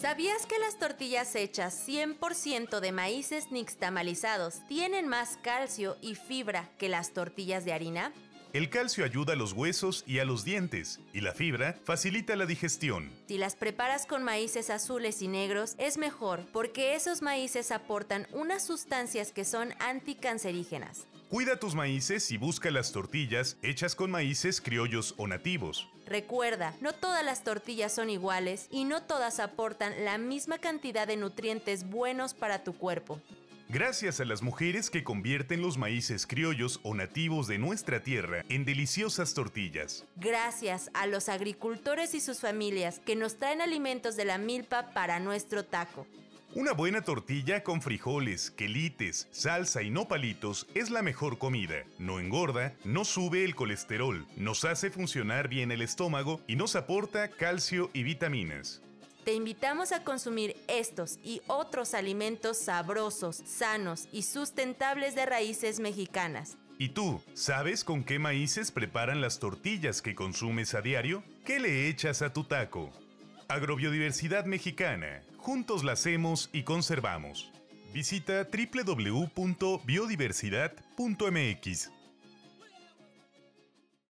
¿Sabías que las tortillas hechas 100% de maíces nixtamalizados tienen más calcio y fibra que las tortillas de harina? El calcio ayuda a los huesos y a los dientes, y la fibra facilita la digestión. Si las preparas con maíces azules y negros, es mejor porque esos maíces aportan unas sustancias que son anticancerígenas. Cuida tus maíces y busca las tortillas hechas con maíces criollos o nativos. Recuerda, no todas las tortillas son iguales y no todas aportan la misma cantidad de nutrientes buenos para tu cuerpo. Gracias a las mujeres que convierten los maíces criollos o nativos de nuestra tierra en deliciosas tortillas. Gracias a los agricultores y sus familias que nos traen alimentos de la milpa para nuestro taco. Una buena tortilla con frijoles, quelites, salsa y no palitos es la mejor comida. No engorda, no sube el colesterol, nos hace funcionar bien el estómago y nos aporta calcio y vitaminas. Te invitamos a consumir estos y otros alimentos sabrosos, sanos y sustentables de raíces mexicanas. ¿Y tú, sabes con qué maíces preparan las tortillas que consumes a diario? ¿Qué le echas a tu taco? Agrobiodiversidad mexicana. Juntos la hacemos y conservamos. Visita www.biodiversidad.mx.